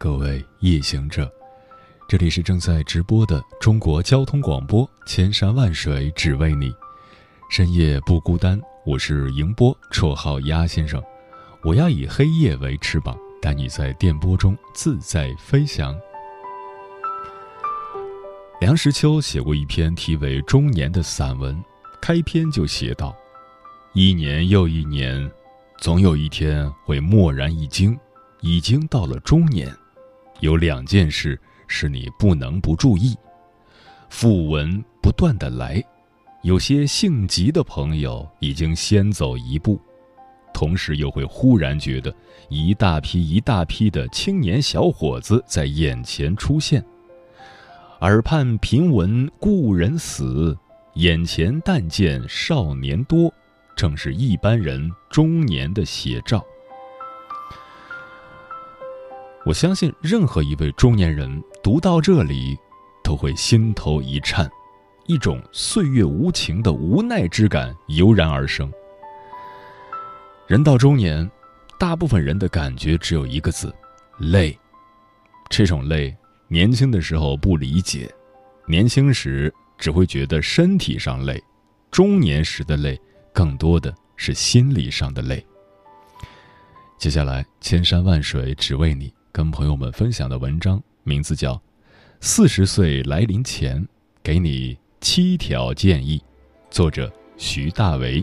各位夜行者，这里是正在直播的中国交通广播，千山万水只为你，深夜不孤单。我是迎波，绰号鸭先生。我要以黑夜为翅膀，带你在电波中自在飞翔。梁实秋写过一篇题为《中年》的散文，开篇就写道：“一年又一年，总有一天会蓦然一惊。”已经到了中年，有两件事是你不能不注意。讣文不断的来，有些性急的朋友已经先走一步，同时又会忽然觉得一大批一大批的青年小伙子在眼前出现。耳畔频闻故人死，眼前但见少年多，正是一般人中年的写照。我相信任何一位中年人读到这里，都会心头一颤，一种岁月无情的无奈之感油然而生。人到中年，大部分人的感觉只有一个字：累。这种累，年轻的时候不理解，年轻时只会觉得身体上累；中年时的累，更多的是心理上的累。接下来，千山万水只为你。跟朋友们分享的文章名字叫《四十岁来临前给你七条建议》，作者徐大为。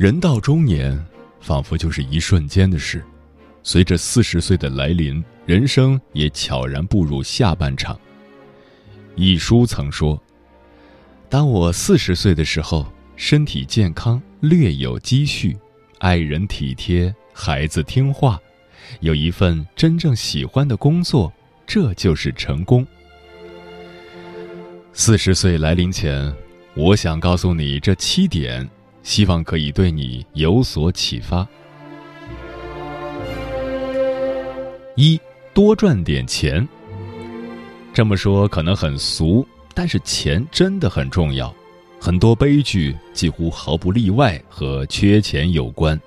人到中年，仿佛就是一瞬间的事。随着四十岁的来临，人生也悄然步入下半场。一书曾说：“当我四十岁的时候，身体健康，略有积蓄，爱人体贴，孩子听话，有一份真正喜欢的工作，这就是成功。”四十岁来临前，我想告诉你这七点。希望可以对你有所启发。一多赚点钱。这么说可能很俗，但是钱真的很重要。很多悲剧几乎毫不例外和缺钱有关。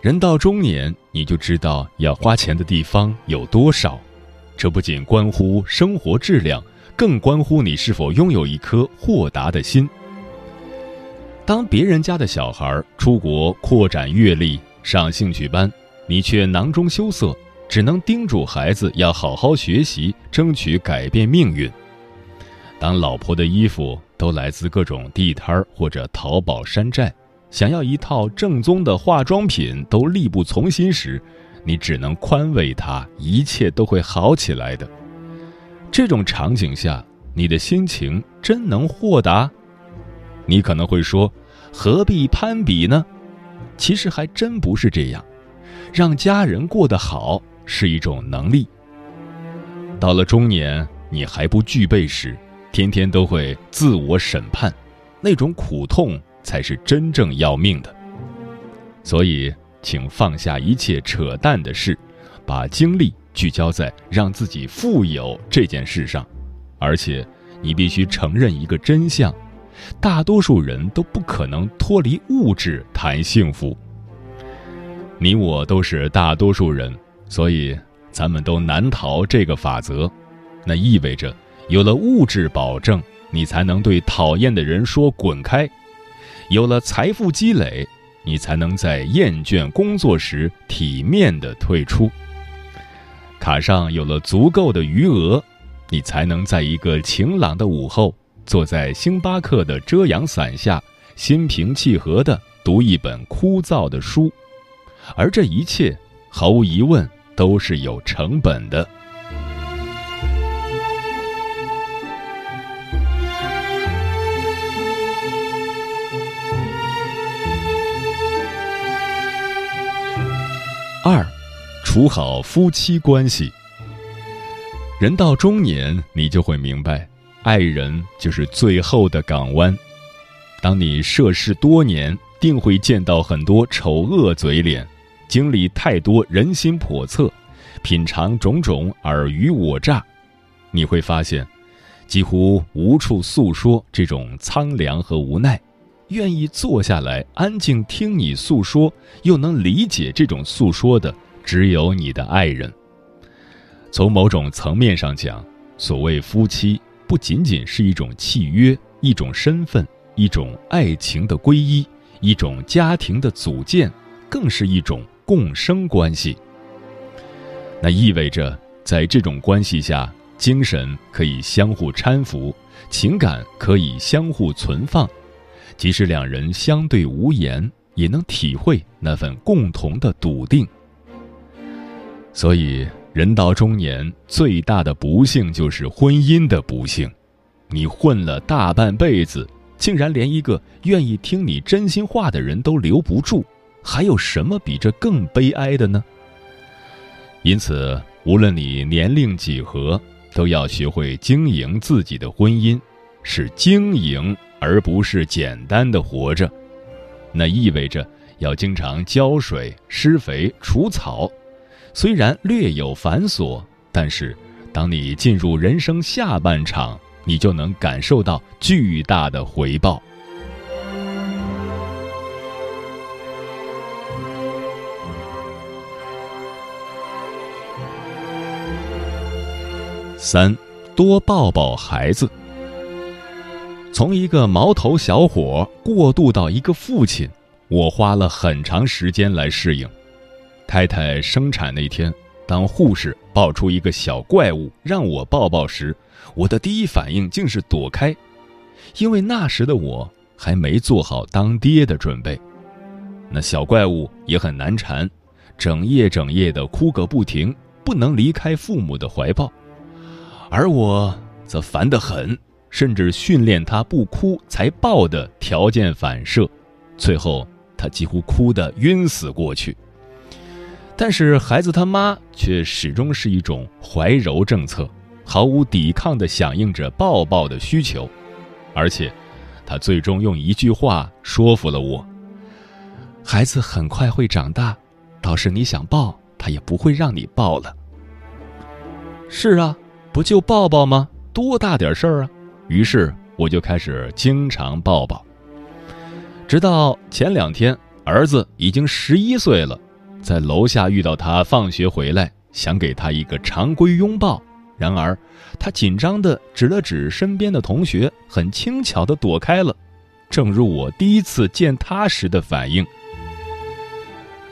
人到中年，你就知道要花钱的地方有多少。这不仅关乎生活质量，更关乎你是否拥有一颗豁达的心。当别人家的小孩出国扩展阅历、上兴趣班，你却囊中羞涩，只能叮嘱孩子要好好学习，争取改变命运。当老婆的衣服都来自各种地摊或者淘宝山寨，想要一套正宗的化妆品都力不从心时，你只能宽慰她，一切都会好起来的。这种场景下，你的心情真能豁达？你可能会说。何必攀比呢？其实还真不是这样，让家人过得好是一种能力。到了中年，你还不具备时，天天都会自我审判，那种苦痛才是真正要命的。所以，请放下一切扯淡的事，把精力聚焦在让自己富有这件事上，而且，你必须承认一个真相。大多数人都不可能脱离物质谈幸福。你我都是大多数人，所以咱们都难逃这个法则。那意味着，有了物质保证，你才能对讨厌的人说“滚开”；有了财富积累，你才能在厌倦工作时体面的退出。卡上有了足够的余额，你才能在一个晴朗的午后，坐在星巴克的遮阳伞下，心平气和地读一本枯燥的书，而这一切，毫无疑问都是有成本的。二，处好夫妻关系。人到中年，你就会明白，爱人就是最后的港湾。当你涉世多年，定会见到很多丑恶嘴脸，经历太多人心叵测，品尝种种尔虞我诈，你会发现，几乎无处诉说这种苍凉和无奈。愿意坐下来安静听你诉说，又能理解这种诉说的，只有你的爱人。从某种层面上讲，所谓夫妻，不仅仅是一种契约、一种身份、一种爱情的皈依、一种家庭的组建，更是一种共生关系。那意味着，在这种关系下，精神可以相互搀扶，情感可以相互存放。即使两人相对无言，也能体会那份共同的笃定。所以，人到中年，最大的不幸就是婚姻的不幸。你混了大半辈子，竟然连一个愿意听你真心话的人都留不住，还有什么比这更悲哀的呢？因此，无论你年龄几何，都要学会经营自己的婚姻，是经营。而不是简单的活着，那意味着要经常浇水、施肥、除草。虽然略有繁琐，但是当你进入人生下半场，你就能感受到巨大的回报。三，多抱抱孩子。从一个毛头小伙过渡到一个父亲，我花了很长时间来适应。太太生产那天，当护士抱出一个小怪物让我抱抱时，我的第一反应竟是躲开，因为那时的我还没做好当爹的准备。那小怪物也很难缠，整夜整夜的哭个不停，不能离开父母的怀抱，而我则烦得很。甚至训练他不哭才抱的条件反射，最后他几乎哭得晕死过去。但是孩子他妈却始终是一种怀柔政策，毫无抵抗地响应着抱抱的需求，而且他最终用一句话说服了我：孩子很快会长大，倒是你想抱他也不会让你抱了。是啊，不就抱抱吗？多大点事儿啊！于是我就开始经常抱抱，直到前两天，儿子已经十一岁了，在楼下遇到他放学回来，想给他一个常规拥抱，然而他紧张地指了指身边的同学，很轻巧地躲开了，正如我第一次见他时的反应。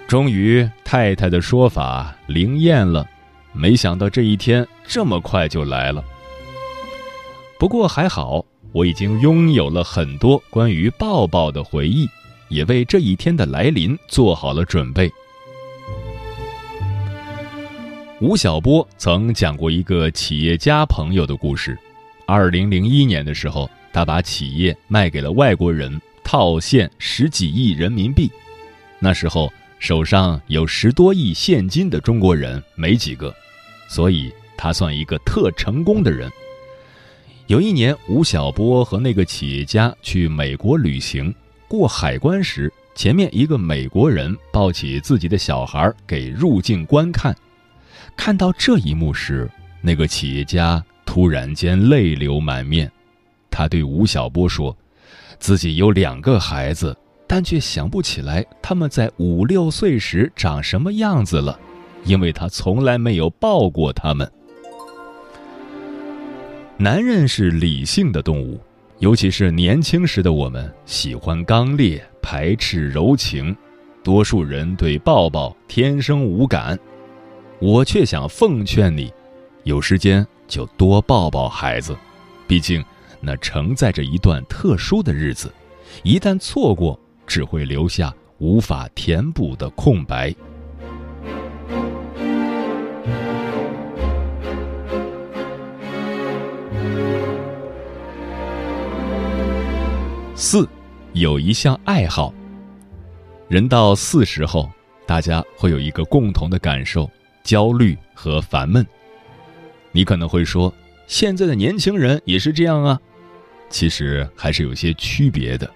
终于，太太的说法灵验了，没想到这一天这么快就来了。不过还好，我已经拥有了很多关于抱抱的回忆，也为这一天的来临做好了准备。吴晓波曾讲过一个企业家朋友的故事：，二零零一年的时候，他把企业卖给了外国人，套现十几亿人民币。那时候手上有十多亿现金的中国人没几个，所以他算一个特成功的人。有一年，吴晓波和那个企业家去美国旅行，过海关时，前面一个美国人抱起自己的小孩给入境观看。看到这一幕时，那个企业家突然间泪流满面。他对吴晓波说：“自己有两个孩子，但却想不起来他们在五六岁时长什么样子了，因为他从来没有抱过他们。”男人是理性的动物，尤其是年轻时的我们，喜欢刚烈，排斥柔情。多数人对抱抱天生无感，我却想奉劝你：有时间就多抱抱孩子，毕竟那承载着一段特殊的日子，一旦错过，只会留下无法填补的空白。四，有一项爱好。人到四十后，大家会有一个共同的感受：焦虑和烦闷。你可能会说，现在的年轻人也是这样啊。其实还是有些区别的。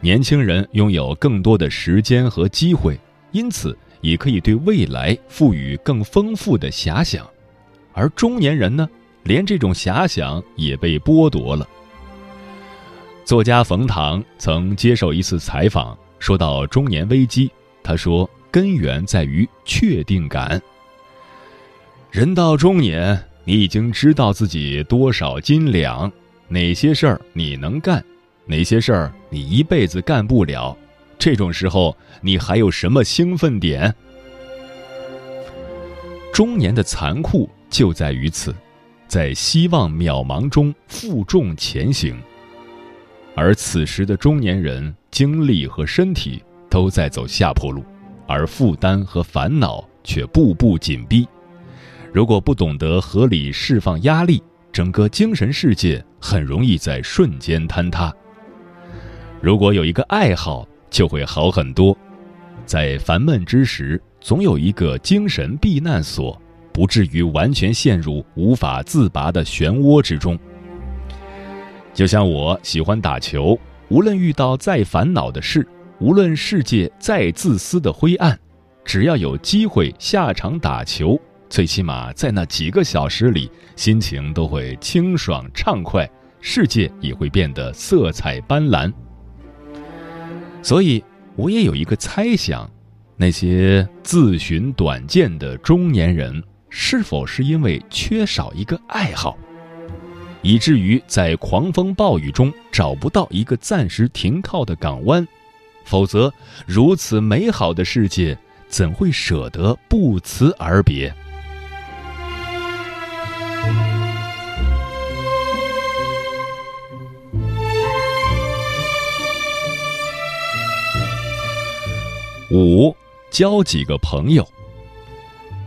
年轻人拥有更多的时间和机会，因此也可以对未来赋予更丰富的遐想，而中年人呢，连这种遐想也被剥夺了。作家冯唐曾接受一次采访，说到中年危机，他说：“根源在于确定感。人到中年，你已经知道自己多少斤两，哪些事儿你能干，哪些事儿你一辈子干不了。这种时候，你还有什么兴奋点？中年的残酷就在于此，在希望渺茫中负重前行。”而此时的中年人，精力和身体都在走下坡路，而负担和烦恼却步步紧逼。如果不懂得合理释放压力，整个精神世界很容易在瞬间坍塌。如果有一个爱好，就会好很多。在烦闷之时，总有一个精神避难所，不至于完全陷入无法自拔的漩涡之中。就像我喜欢打球，无论遇到再烦恼的事，无论世界再自私的灰暗，只要有机会下场打球，最起码在那几个小时里，心情都会清爽畅快，世界也会变得色彩斑斓。所以，我也有一个猜想：那些自寻短见的中年人，是否是因为缺少一个爱好？以至于在狂风暴雨中找不到一个暂时停靠的港湾，否则如此美好的世界怎会舍得不辞而别？五，交几个朋友。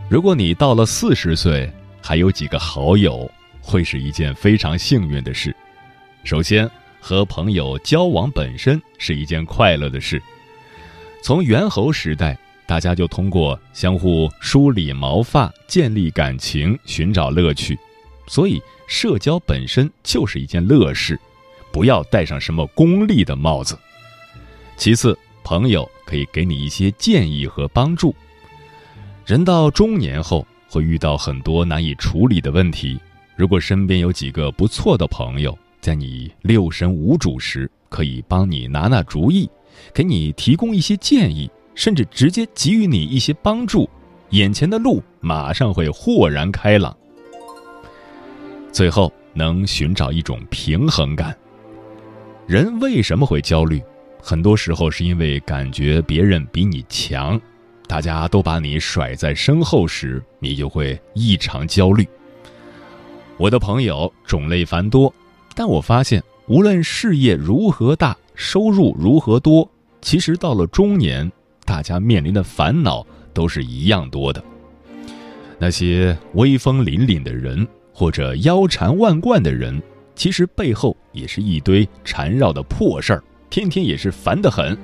如果你到了四十岁，还有几个好友。会是一件非常幸运的事。首先，和朋友交往本身是一件快乐的事。从猿猴时代，大家就通过相互梳理毛发建立感情，寻找乐趣。所以，社交本身就是一件乐事，不要戴上什么功利的帽子。其次，朋友可以给你一些建议和帮助。人到中年后，会遇到很多难以处理的问题。如果身边有几个不错的朋友，在你六神无主时，可以帮你拿拿主意，给你提供一些建议，甚至直接给予你一些帮助，眼前的路马上会豁然开朗。最后，能寻找一种平衡感。人为什么会焦虑？很多时候是因为感觉别人比你强，大家都把你甩在身后时，你就会异常焦虑。我的朋友种类繁多，但我发现，无论事业如何大，收入如何多，其实到了中年，大家面临的烦恼都是一样多的。那些威风凛凛的人，或者腰缠万贯的人，其实背后也是一堆缠绕的破事儿，天天也是烦得很。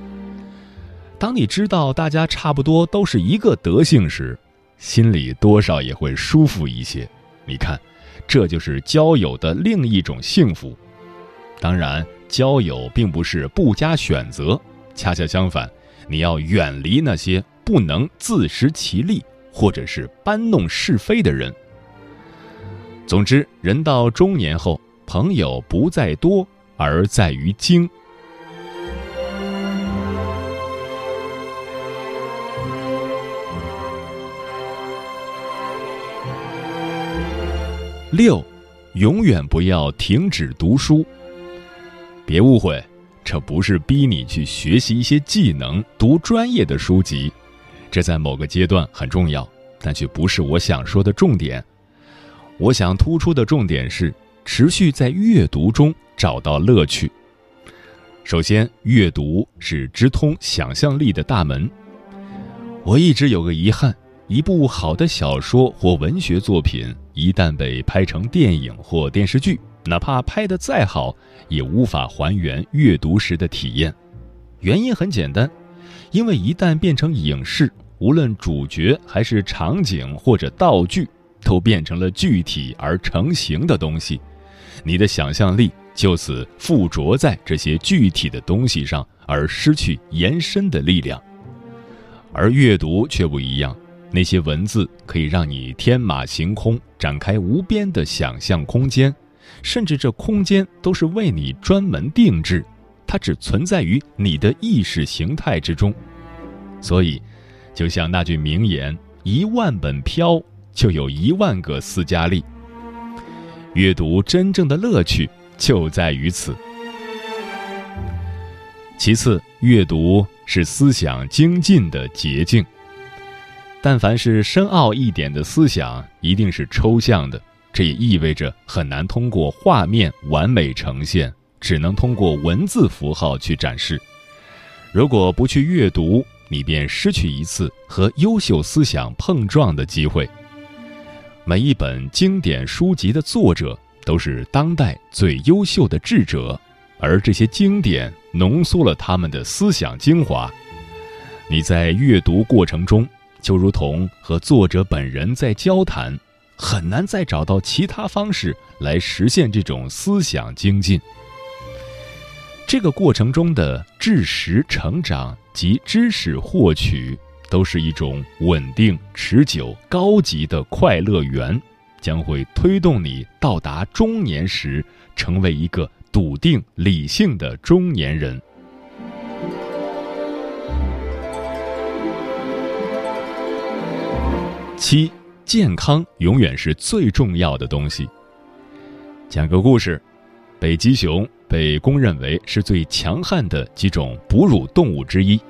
当你知道大家差不多都是一个德性时，心里多少也会舒服一些。你看。这就是交友的另一种幸福。当然，交友并不是不加选择，恰恰相反，你要远离那些不能自食其力或者是搬弄是非的人。总之，人到中年后，朋友不在多，而在于精。六，永远不要停止读书。别误会，这不是逼你去学习一些技能、读专业的书籍，这在某个阶段很重要，但却不是我想说的重点。我想突出的重点是持续在阅读中找到乐趣。首先，阅读是直通想象力的大门。我一直有个遗憾：一部好的小说或文学作品，一旦被拍成电影或电视剧，哪怕拍得再好，也无法还原阅读时的体验。原因很简单，因为一旦变成影视，无论主角还是场景或者道具，都变成了具体而成型的东西，你的想象力就此附着在这些具体的东西上，而失去延伸的力量。而阅读却不一样，那些文字可以让你天马行空，展开无边的想象空间，甚至这空间都是为你专门定制。它只存在于你的意识形态之中，所以，就像那句名言：“一万本飘，就有一万个斯嘉丽。”阅读真正的乐趣就在于此。其次，阅读是思想精进的捷径。但凡是深奥一点的思想，一定是抽象的，这也意味着很难通过画面完美呈现。只能通过文字符号去展示。如果不去阅读，你便失去一次和优秀思想碰撞的机会。每一本经典书籍的作者都是当代最优秀的智者，而这些经典浓缩了他们的思想精华。你在阅读过程中，就如同和作者本人在交谈，很难再找到其他方式来实现这种思想精进。这个过程中的知识成长及知识获取，都是一种稳定、持久、高级的快乐源，将会推动你到达中年时，成为一个笃定、理性的中年人。七，健康永远是最重要的东西。讲个故事，北极熊。被公认为是最强悍的几种哺乳动物之一，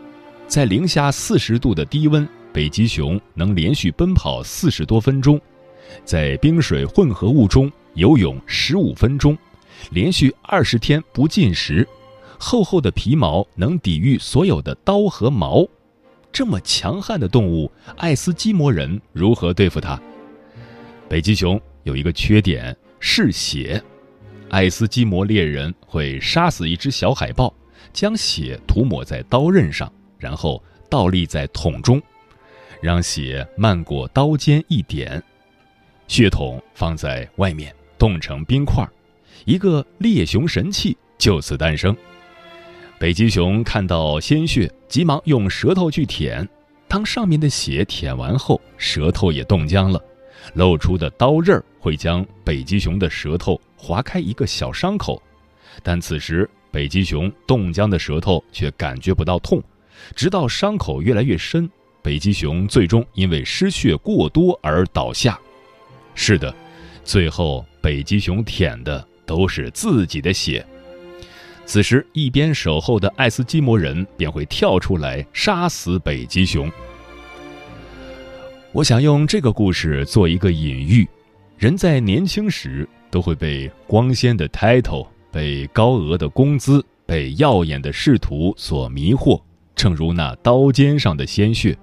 在零下四十度的低温，北极熊能连续奔跑四十多分钟，在冰水混合物中游泳十五分钟，连续二十天不进食，厚厚的皮毛能抵御所有的刀和矛。这么强悍的动物，爱斯基摩人如何对付它？北极熊有一个缺点，嗜血。爱斯基摩猎人会杀死一只小海豹，将血涂抹在刀刃上，然后倒立在桶中，让血漫过刀尖一点，血桶放在外面冻成冰块，一个猎熊神器就此诞生。北极熊看到鲜血，急忙用舌头去舔，当上面的血舔完后，舌头也冻僵了。露出的刀刃会将北极熊的舌头划开一个小伤口，但此时北极熊冻僵的舌头却感觉不到痛，直到伤口越来越深，北极熊最终因为失血过多而倒下。是的，最后北极熊舔的都是自己的血。此时，一边守候的爱斯基摩人便会跳出来杀死北极熊。我想用这个故事做一个隐喻：人在年轻时都会被光鲜的 title、被高额的工资、被耀眼的仕途所迷惑，正如那刀尖上的鲜血。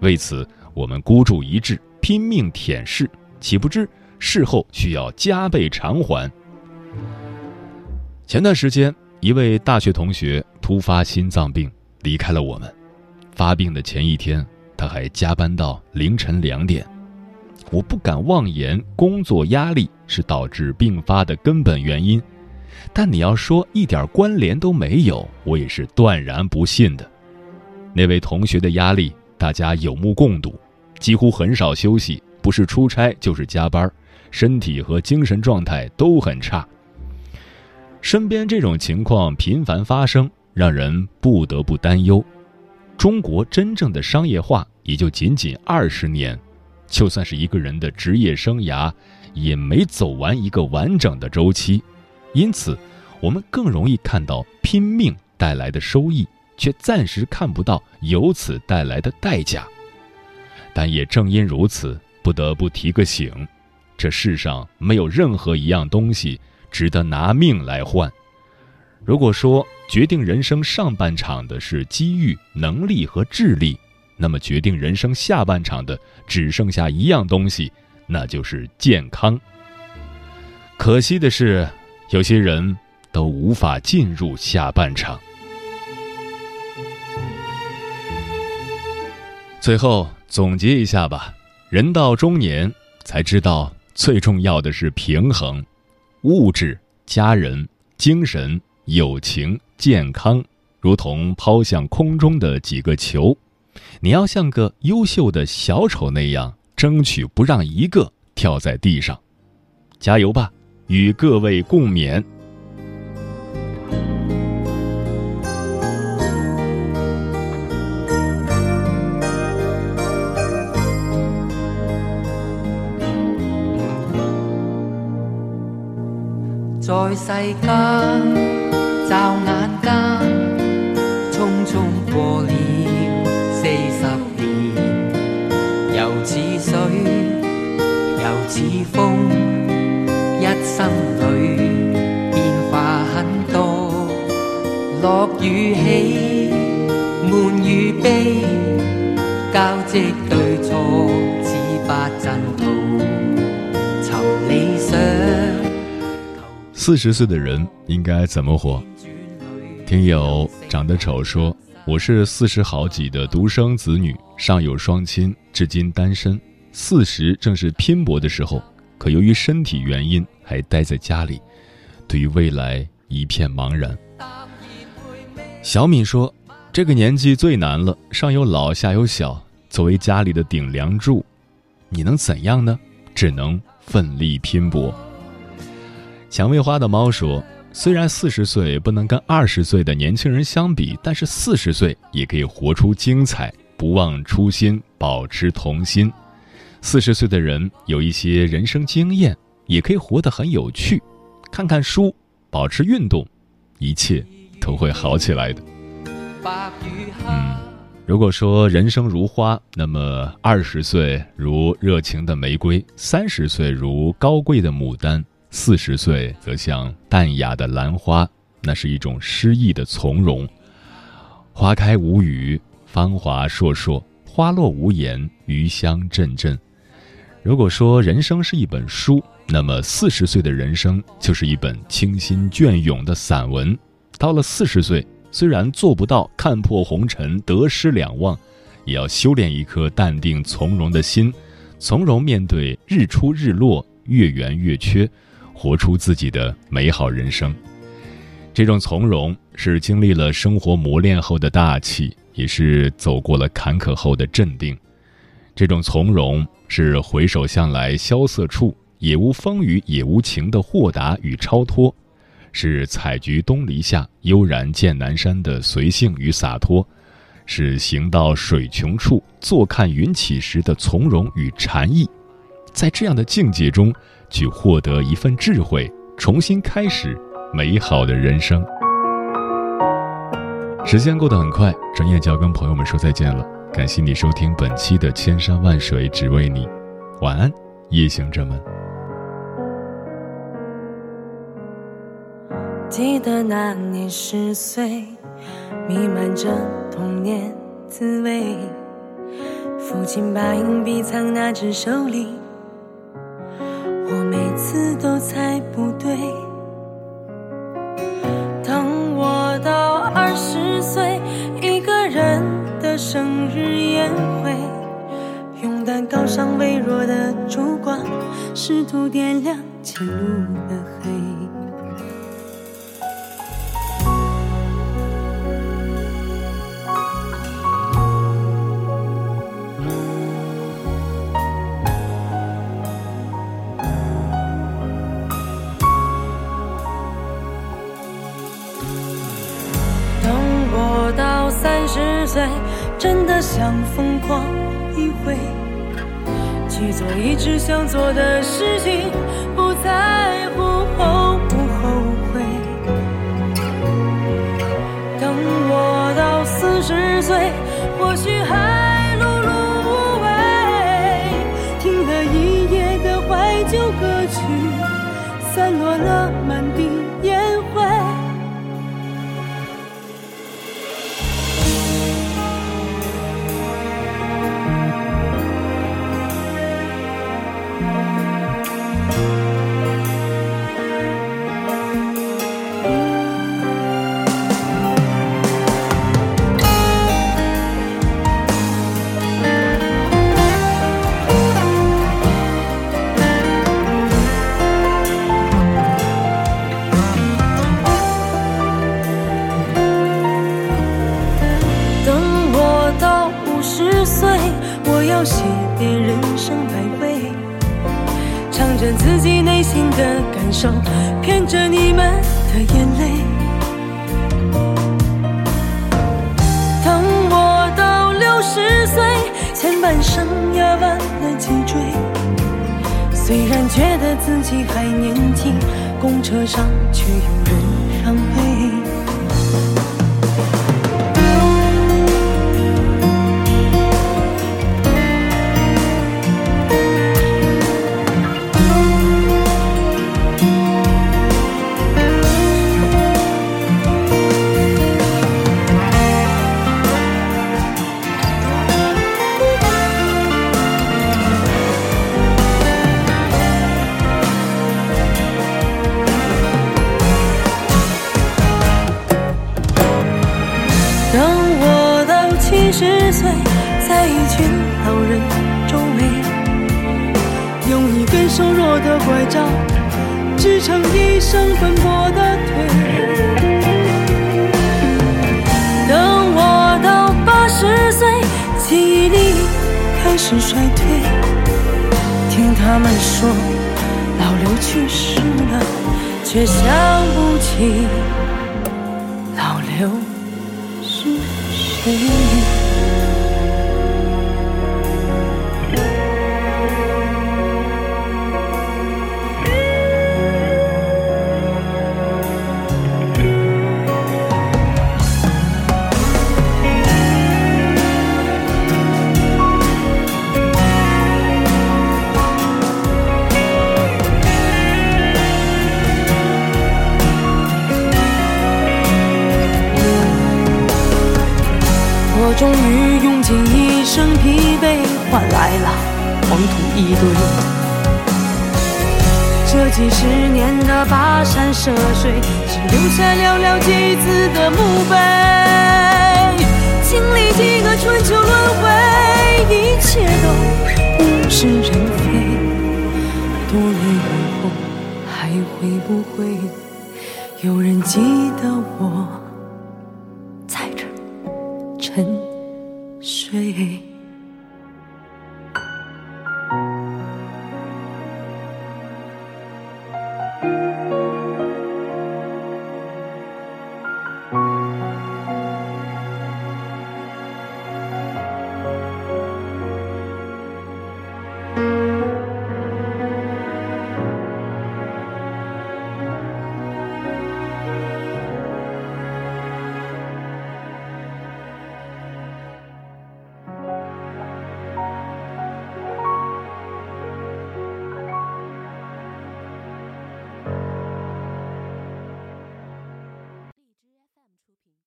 为此，我们孤注一掷，拼命舔舐，岂不知事后需要加倍偿还。前段时间，一位大学同学突发心脏病离开了我们，发病的前一天。他还加班到凌晨两点，我不敢妄言工作压力是导致病发的根本原因，但你要说一点关联都没有，我也是断然不信的。那位同学的压力大家有目共睹，几乎很少休息，不是出差就是加班，身体和精神状态都很差。身边这种情况频繁发生，让人不得不担忧。中国真正的商业化也就仅仅二十年，就算是一个人的职业生涯，也没走完一个完整的周期。因此，我们更容易看到拼命带来的收益，却暂时看不到由此带来的代价。但也正因如此，不得不提个醒：这世上没有任何一样东西值得拿命来换。如果说决定人生上半场的是机遇、能力和智力，那么决定人生下半场的只剩下一样东西，那就是健康。可惜的是，有些人都无法进入下半场。最后总结一下吧，人到中年才知道，最重要的是平衡，物质、家人、精神、友情、健康，如同抛向空中的几个球，你要像个优秀的小丑那样，争取不让一个跳在地上。加油吧，与各位共勉。在世间，眨眼间，匆匆过了四十年。又似水，又似风，一生里变化很多。乐与喜，闷与悲，交织四十岁的人应该怎么活？听友长得丑说：“我是四十好几的独生子女，上有双亲，至今单身。四十正是拼搏的时候，可由于身体原因还待在家里，对于未来一片茫然。”小敏说：“这个年纪最难了，上有老，下有小，作为家里的顶梁柱，你能怎样呢？只能奋力拼搏。”蔷薇花的猫说：“虽然四十岁不能跟二十岁的年轻人相比，但是四十岁也可以活出精彩，不忘初心，保持童心。四十岁的人有一些人生经验，也可以活得很有趣。看看书，保持运动，一切都会好起来的。”嗯，如果说人生如花，那么二十岁如热情的玫瑰，三十岁如高贵的牡丹。四十岁则像淡雅的兰花，那是一种诗意的从容。花开无语，芳华烁烁；花落无言，余香阵阵。如果说人生是一本书，那么四十岁的人生就是一本清新隽永的散文。到了四十岁，虽然做不到看破红尘、得失两忘，也要修炼一颗淡定从容的心，从容面对日出日落、月圆月缺。活出自己的美好人生，这种从容是经历了生活磨练后的大气，也是走过了坎坷后的镇定。这种从容是回首向来萧瑟处也无风雨也无晴的豁达与超脱，是采菊东篱下悠然见南山的随性与洒脱，是行到水穷处坐看云起时的从容与禅意。在这样的境界中。去获得一份智慧，重新开始美好的人生。时间过得很快，转眼就要跟朋友们说再见了。感谢你收听本期的《千山万水只为你》，晚安，夜行者们。记得那年十岁，弥漫着童年滋味。父亲把硬币藏那只手里。我每次都猜不对。当我到二十岁，一个人的生日宴会，用蛋糕上微弱的烛光，试图点亮前路的黑。真的想疯狂一回，去做一直想做的事情，不在乎后不后悔。等我到四十岁，或许还想不起老刘。是谁？疲惫，换来了黄土一堆。这几十年的跋山涉水，只留下寥寥几字的墓碑。经历几个春秋轮回，一切都物是人非。多年以后，还会不会有人记得我？在这沉睡。